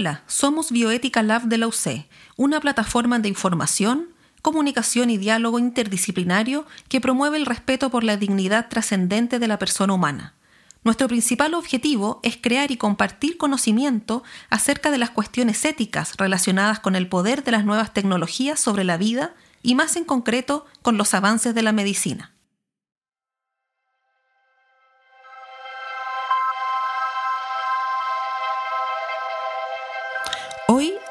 Hola, somos Bioética Lab de la UC, una plataforma de información, comunicación y diálogo interdisciplinario que promueve el respeto por la dignidad trascendente de la persona humana. Nuestro principal objetivo es crear y compartir conocimiento acerca de las cuestiones éticas relacionadas con el poder de las nuevas tecnologías sobre la vida y más en concreto con los avances de la medicina.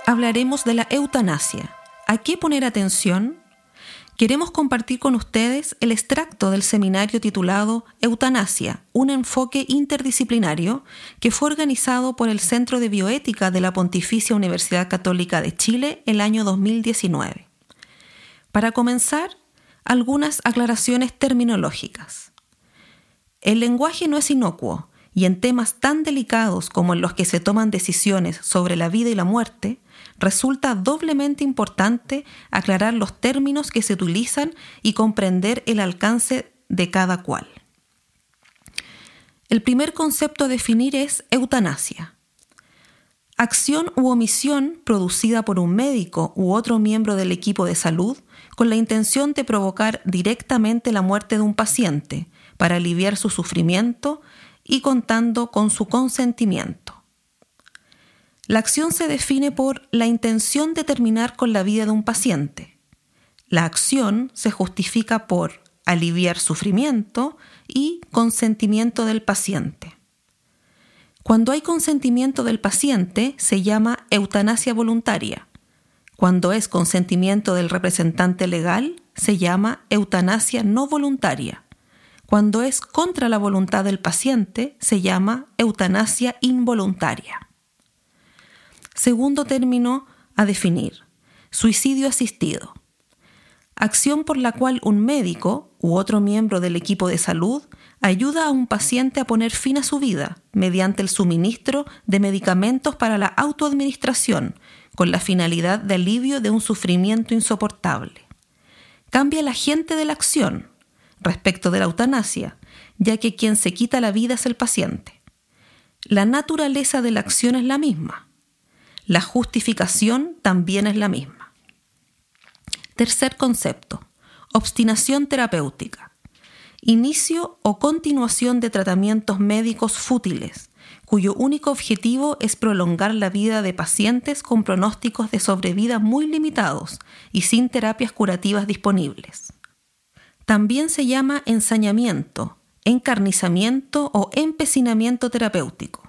Hablaremos de la eutanasia. ¿A qué poner atención? Queremos compartir con ustedes el extracto del seminario titulado Eutanasia, un enfoque interdisciplinario que fue organizado por el Centro de Bioética de la Pontificia Universidad Católica de Chile el año 2019. Para comenzar, algunas aclaraciones terminológicas. El lenguaje no es inocuo y en temas tan delicados como en los que se toman decisiones sobre la vida y la muerte, resulta doblemente importante aclarar los términos que se utilizan y comprender el alcance de cada cual. El primer concepto a definir es eutanasia. Acción u omisión producida por un médico u otro miembro del equipo de salud con la intención de provocar directamente la muerte de un paciente para aliviar su sufrimiento y contando con su consentimiento. La acción se define por la intención de terminar con la vida de un paciente. La acción se justifica por aliviar sufrimiento y consentimiento del paciente. Cuando hay consentimiento del paciente se llama eutanasia voluntaria. Cuando es consentimiento del representante legal se llama eutanasia no voluntaria. Cuando es contra la voluntad del paciente, se llama eutanasia involuntaria. Segundo término a definir, suicidio asistido. Acción por la cual un médico u otro miembro del equipo de salud ayuda a un paciente a poner fin a su vida mediante el suministro de medicamentos para la autoadministración con la finalidad de alivio de un sufrimiento insoportable. Cambia el agente de la acción, respecto de la eutanasia, ya que quien se quita la vida es el paciente. La naturaleza de la acción es la misma. La justificación también es la misma. Tercer concepto. Obstinación terapéutica. Inicio o continuación de tratamientos médicos fútiles, cuyo único objetivo es prolongar la vida de pacientes con pronósticos de sobrevida muy limitados y sin terapias curativas disponibles. También se llama ensañamiento, encarnizamiento o empecinamiento terapéutico.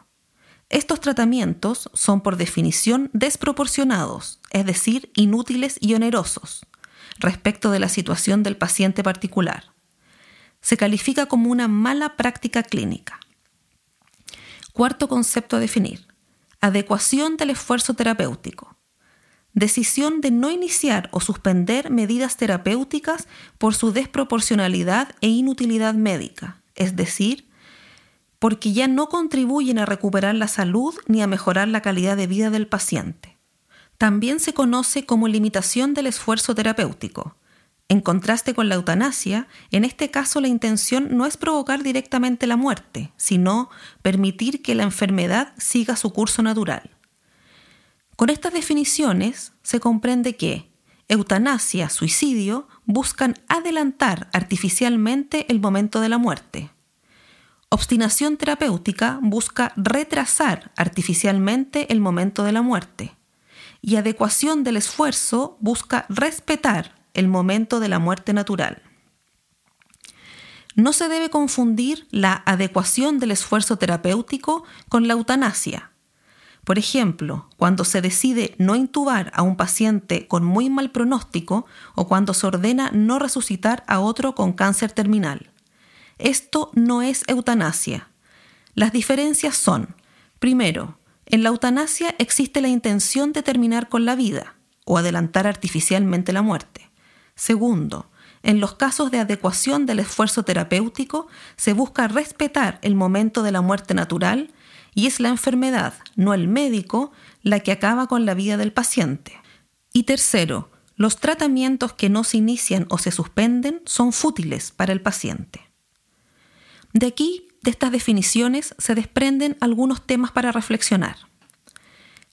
Estos tratamientos son por definición desproporcionados, es decir, inútiles y onerosos, respecto de la situación del paciente particular. Se califica como una mala práctica clínica. Cuarto concepto a definir. Adecuación del esfuerzo terapéutico decisión de no iniciar o suspender medidas terapéuticas por su desproporcionalidad e inutilidad médica, es decir, porque ya no contribuyen a recuperar la salud ni a mejorar la calidad de vida del paciente. También se conoce como limitación del esfuerzo terapéutico. En contraste con la eutanasia, en este caso la intención no es provocar directamente la muerte, sino permitir que la enfermedad siga su curso natural. Con estas definiciones se comprende que eutanasia, suicidio, buscan adelantar artificialmente el momento de la muerte. Obstinación terapéutica busca retrasar artificialmente el momento de la muerte. Y adecuación del esfuerzo busca respetar el momento de la muerte natural. No se debe confundir la adecuación del esfuerzo terapéutico con la eutanasia, por ejemplo, cuando se decide no intubar a un paciente con muy mal pronóstico o cuando se ordena no resucitar a otro con cáncer terminal. Esto no es eutanasia. Las diferencias son, primero, en la eutanasia existe la intención de terminar con la vida o adelantar artificialmente la muerte. Segundo, en los casos de adecuación del esfuerzo terapéutico se busca respetar el momento de la muerte natural y es la enfermedad, no el médico, la que acaba con la vida del paciente. Y tercero, los tratamientos que no se inician o se suspenden son fútiles para el paciente. De aquí, de estas definiciones, se desprenden algunos temas para reflexionar.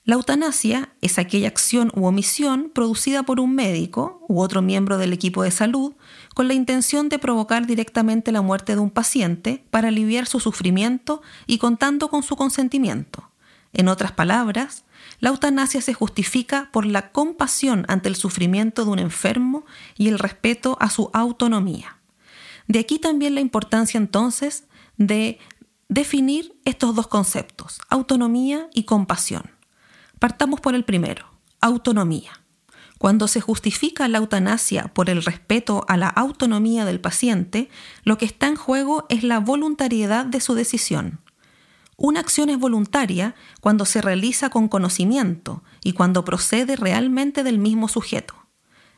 La eutanasia es aquella acción u omisión producida por un médico u otro miembro del equipo de salud con la intención de provocar directamente la muerte de un paciente para aliviar su sufrimiento y contando con su consentimiento. En otras palabras, la eutanasia se justifica por la compasión ante el sufrimiento de un enfermo y el respeto a su autonomía. De aquí también la importancia entonces de definir estos dos conceptos, autonomía y compasión. Partamos por el primero, autonomía. Cuando se justifica la eutanasia por el respeto a la autonomía del paciente, lo que está en juego es la voluntariedad de su decisión. Una acción es voluntaria cuando se realiza con conocimiento y cuando procede realmente del mismo sujeto.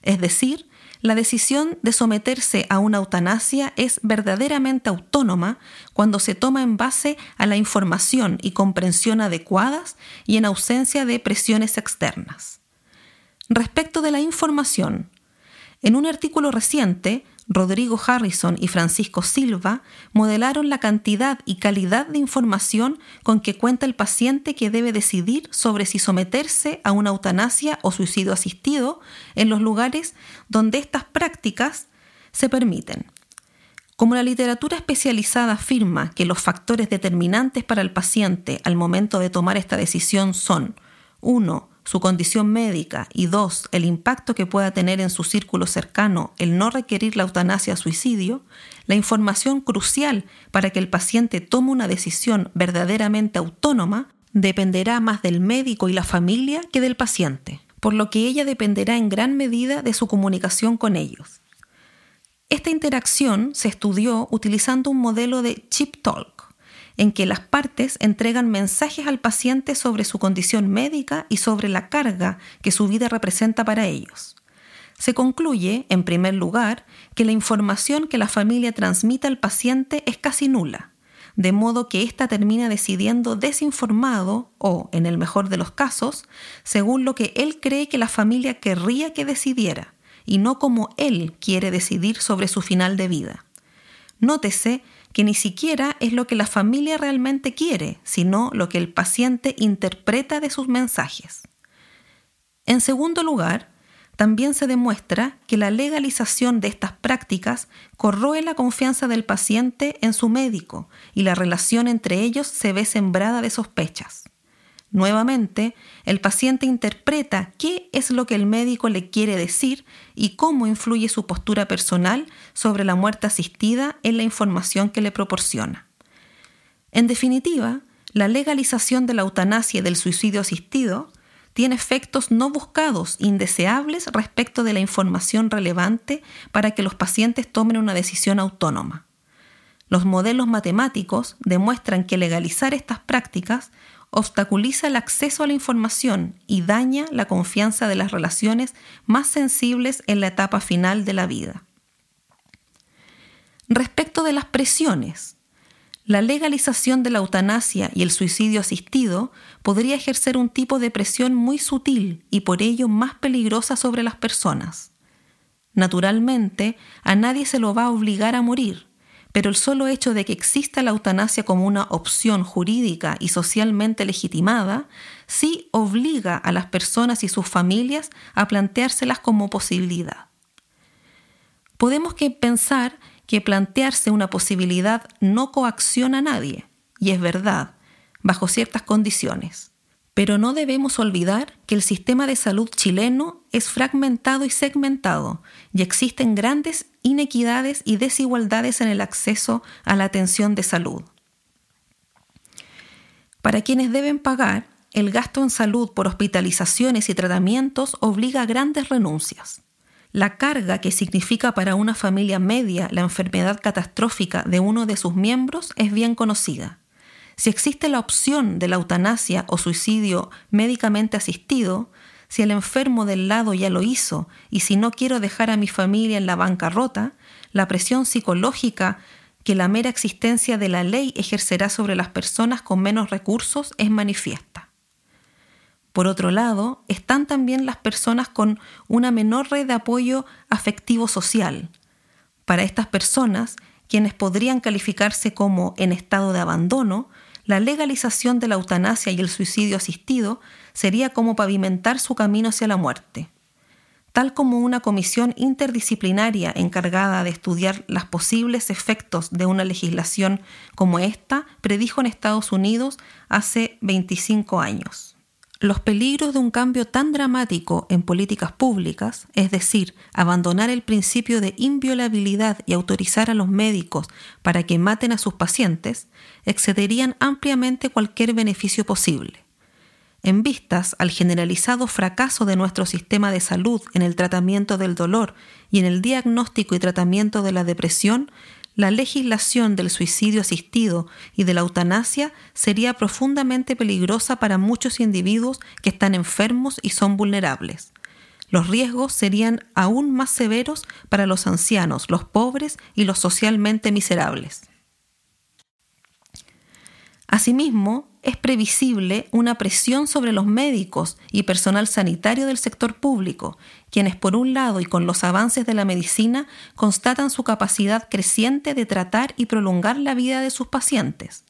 Es decir, la decisión de someterse a una eutanasia es verdaderamente autónoma cuando se toma en base a la información y comprensión adecuadas y en ausencia de presiones externas. Respecto de la información, en un artículo reciente, Rodrigo Harrison y Francisco Silva modelaron la cantidad y calidad de información con que cuenta el paciente que debe decidir sobre si someterse a una eutanasia o suicidio asistido en los lugares donde estas prácticas se permiten. Como la literatura especializada afirma que los factores determinantes para el paciente al momento de tomar esta decisión son 1 su condición médica y dos, el impacto que pueda tener en su círculo cercano el no requerir la eutanasia suicidio, la información crucial para que el paciente tome una decisión verdaderamente autónoma dependerá más del médico y la familia que del paciente, por lo que ella dependerá en gran medida de su comunicación con ellos. Esta interacción se estudió utilizando un modelo de chip talk, en que las partes entregan mensajes al paciente sobre su condición médica y sobre la carga que su vida representa para ellos. Se concluye, en primer lugar, que la información que la familia transmite al paciente es casi nula, de modo que ésta termina decidiendo desinformado o, en el mejor de los casos, según lo que él cree que la familia querría que decidiera, y no como él quiere decidir sobre su final de vida. Nótese que ni siquiera es lo que la familia realmente quiere, sino lo que el paciente interpreta de sus mensajes. En segundo lugar, también se demuestra que la legalización de estas prácticas corroe la confianza del paciente en su médico y la relación entre ellos se ve sembrada de sospechas. Nuevamente, el paciente interpreta qué es lo que el médico le quiere decir y cómo influye su postura personal sobre la muerte asistida en la información que le proporciona. En definitiva, la legalización de la eutanasia y del suicidio asistido tiene efectos no buscados, indeseables respecto de la información relevante para que los pacientes tomen una decisión autónoma. Los modelos matemáticos demuestran que legalizar estas prácticas obstaculiza el acceso a la información y daña la confianza de las relaciones más sensibles en la etapa final de la vida. Respecto de las presiones, la legalización de la eutanasia y el suicidio asistido podría ejercer un tipo de presión muy sutil y por ello más peligrosa sobre las personas. Naturalmente, a nadie se lo va a obligar a morir, pero el solo hecho de que exista la eutanasia como una opción jurídica y socialmente legitimada sí obliga a las personas y sus familias a planteárselas como posibilidad. Podemos pensar que plantearse una posibilidad no coacciona a nadie, y es verdad, bajo ciertas condiciones. Pero no debemos olvidar que el sistema de salud chileno es fragmentado y segmentado y existen grandes inequidades y desigualdades en el acceso a la atención de salud. Para quienes deben pagar, el gasto en salud por hospitalizaciones y tratamientos obliga a grandes renuncias. La carga que significa para una familia media la enfermedad catastrófica de uno de sus miembros es bien conocida. Si existe la opción de la eutanasia o suicidio médicamente asistido, si el enfermo del lado ya lo hizo y si no quiero dejar a mi familia en la bancarrota, la presión psicológica que la mera existencia de la ley ejercerá sobre las personas con menos recursos es manifiesta. Por otro lado, están también las personas con una menor red de apoyo afectivo social. Para estas personas, quienes podrían calificarse como en estado de abandono, la legalización de la eutanasia y el suicidio asistido sería como pavimentar su camino hacia la muerte. Tal como una comisión interdisciplinaria encargada de estudiar los posibles efectos de una legislación como esta predijo en Estados Unidos hace 25 años. Los peligros de un cambio tan dramático en políticas públicas, es decir, abandonar el principio de inviolabilidad y autorizar a los médicos para que maten a sus pacientes, excederían ampliamente cualquier beneficio posible. En vistas al generalizado fracaso de nuestro sistema de salud en el tratamiento del dolor y en el diagnóstico y tratamiento de la depresión, la legislación del suicidio asistido y de la eutanasia sería profundamente peligrosa para muchos individuos que están enfermos y son vulnerables. Los riesgos serían aún más severos para los ancianos, los pobres y los socialmente miserables. Asimismo, es previsible una presión sobre los médicos y personal sanitario del sector público, quienes por un lado y con los avances de la medicina constatan su capacidad creciente de tratar y prolongar la vida de sus pacientes,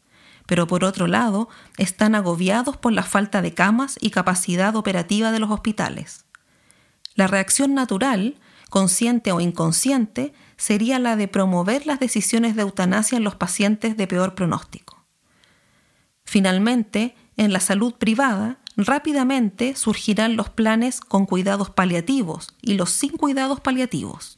pero por otro lado están agobiados por la falta de camas y capacidad operativa de los hospitales. La reacción natural, consciente o inconsciente, sería la de promover las decisiones de eutanasia en los pacientes de peor pronóstico. Finalmente, en la salud privada, rápidamente surgirán los planes con cuidados paliativos y los sin cuidados paliativos.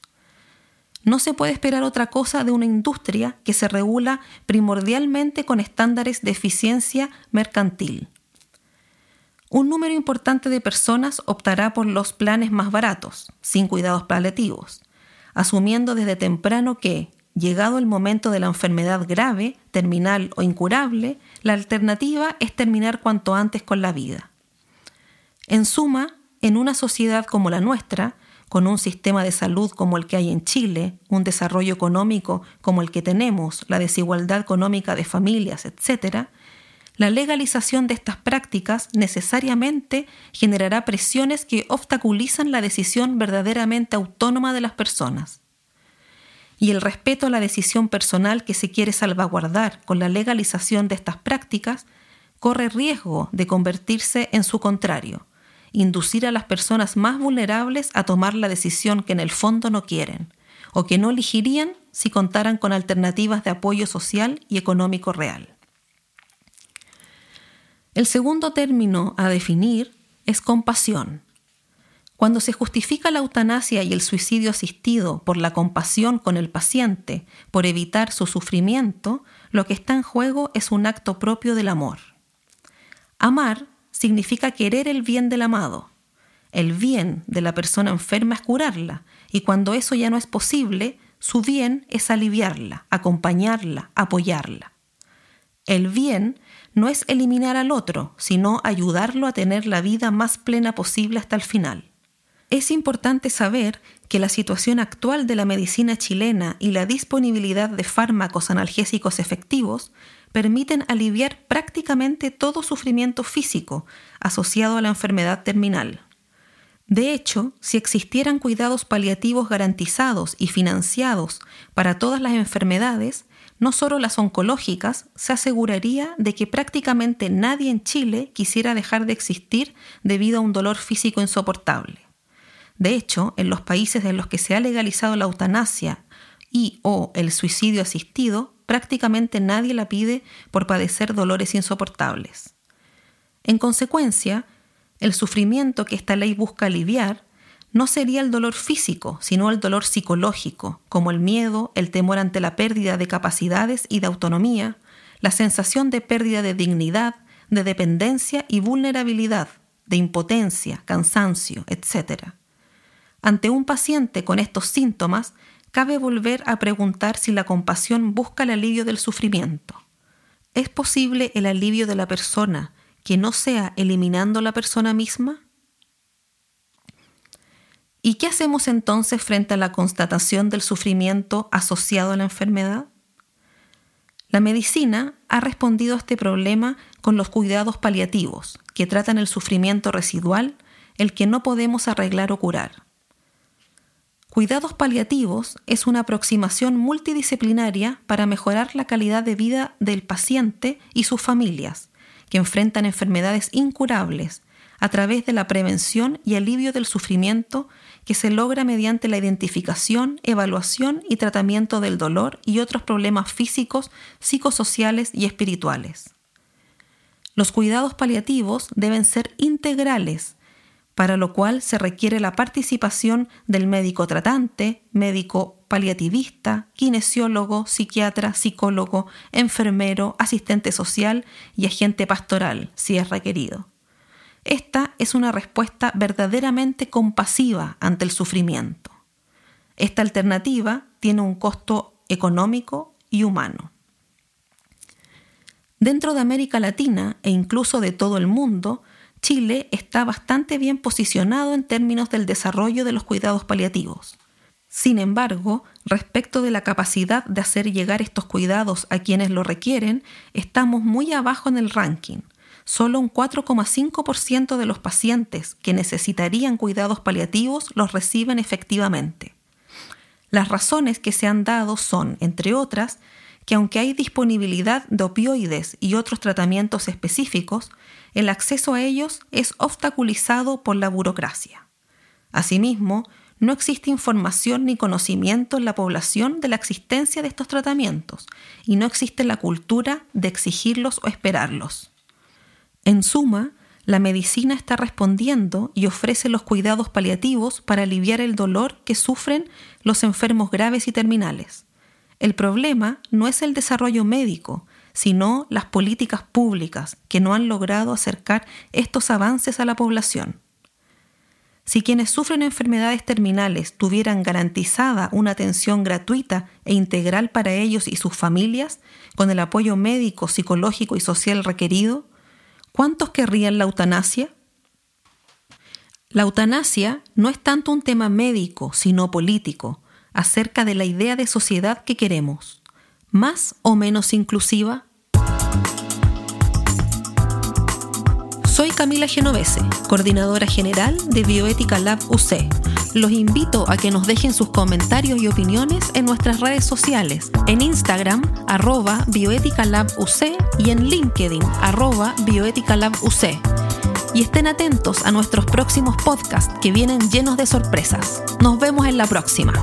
No se puede esperar otra cosa de una industria que se regula primordialmente con estándares de eficiencia mercantil. Un número importante de personas optará por los planes más baratos, sin cuidados paliativos, asumiendo desde temprano que, llegado el momento de la enfermedad grave, terminal o incurable, la alternativa es terminar cuanto antes con la vida. En suma, en una sociedad como la nuestra, con un sistema de salud como el que hay en Chile, un desarrollo económico como el que tenemos, la desigualdad económica de familias, etc., la legalización de estas prácticas necesariamente generará presiones que obstaculizan la decisión verdaderamente autónoma de las personas y el respeto a la decisión personal que se quiere salvaguardar con la legalización de estas prácticas corre riesgo de convertirse en su contrario, inducir a las personas más vulnerables a tomar la decisión que en el fondo no quieren o que no elegirían si contaran con alternativas de apoyo social y económico real. El segundo término a definir es compasión, cuando se justifica la eutanasia y el suicidio asistido por la compasión con el paciente, por evitar su sufrimiento, lo que está en juego es un acto propio del amor. Amar significa querer el bien del amado. El bien de la persona enferma es curarla, y cuando eso ya no es posible, su bien es aliviarla, acompañarla, apoyarla. El bien no es eliminar al otro, sino ayudarlo a tener la vida más plena posible hasta el final es importante saber que la situación actual de la medicina chilena y la disponibilidad de fármacos analgésicos efectivos permiten aliviar prácticamente todo sufrimiento físico asociado a la enfermedad terminal. De hecho, si existieran cuidados paliativos garantizados y financiados para todas las enfermedades, no solo las oncológicas, se aseguraría de que prácticamente nadie en Chile quisiera dejar de existir debido a un dolor físico insoportable. De hecho, en los países en los que se ha legalizado la eutanasia y o el suicidio asistido, prácticamente nadie la pide por padecer dolores insoportables. En consecuencia, el sufrimiento que esta ley busca aliviar no sería el dolor físico, sino el dolor psicológico, como el miedo, el temor ante la pérdida de capacidades y de autonomía, la sensación de pérdida de dignidad, de dependencia y vulnerabilidad, de impotencia, cansancio, etc. Ante un paciente con estos síntomas, cabe volver a preguntar si la compasión busca el alivio del sufrimiento. ¿Es posible el alivio de la persona que no sea eliminando la persona misma? ¿Y qué hacemos entonces frente a la constatación del sufrimiento asociado a la enfermedad? La medicina ha respondido a este problema con los cuidados paliativos, que tratan el sufrimiento residual, el que no podemos arreglar o curar. Cuidados paliativos es una aproximación multidisciplinaria para mejorar la calidad de vida del paciente y sus familias, que enfrentan enfermedades incurables, a través de la prevención y alivio del sufrimiento que se logra mediante la identificación, evaluación y tratamiento del dolor y otros problemas físicos, psicosociales y espirituales. Los cuidados paliativos deben ser integrales, para lo cual se requiere la participación del médico tratante, médico paliativista, kinesiólogo, psiquiatra, psicólogo, enfermero, asistente social y agente pastoral, si es requerido. Esta es una respuesta verdaderamente compasiva ante el sufrimiento. Esta alternativa tiene un costo económico y humano. Dentro de América Latina e incluso de todo el mundo, Chile está bastante bien posicionado en términos del desarrollo de los cuidados paliativos. Sin embargo, respecto de la capacidad de hacer llegar estos cuidados a quienes lo requieren, estamos muy abajo en el ranking. Solo un 4,5% de los pacientes que necesitarían cuidados paliativos los reciben efectivamente. Las razones que se han dado son, entre otras, que aunque hay disponibilidad de opioides y otros tratamientos específicos, el acceso a ellos es obstaculizado por la burocracia. Asimismo, no existe información ni conocimiento en la población de la existencia de estos tratamientos y no existe la cultura de exigirlos o esperarlos. En suma, la medicina está respondiendo y ofrece los cuidados paliativos para aliviar el dolor que sufren los enfermos graves y terminales. El problema no es el desarrollo médico, sino las políticas públicas que no han logrado acercar estos avances a la población. Si quienes sufren enfermedades terminales tuvieran garantizada una atención gratuita e integral para ellos y sus familias, con el apoyo médico, psicológico y social requerido, ¿cuántos querrían la eutanasia? La eutanasia no es tanto un tema médico, sino político, acerca de la idea de sociedad que queremos más o menos inclusiva? Soy Camila Genovese, coordinadora general de Bioética Lab UC. Los invito a que nos dejen sus comentarios y opiniones en nuestras redes sociales, en Instagram, arroba Bioética Lab UC y en LinkedIn, arroba Bioética Lab UC. Y estén atentos a nuestros próximos podcasts que vienen llenos de sorpresas. Nos vemos en la próxima.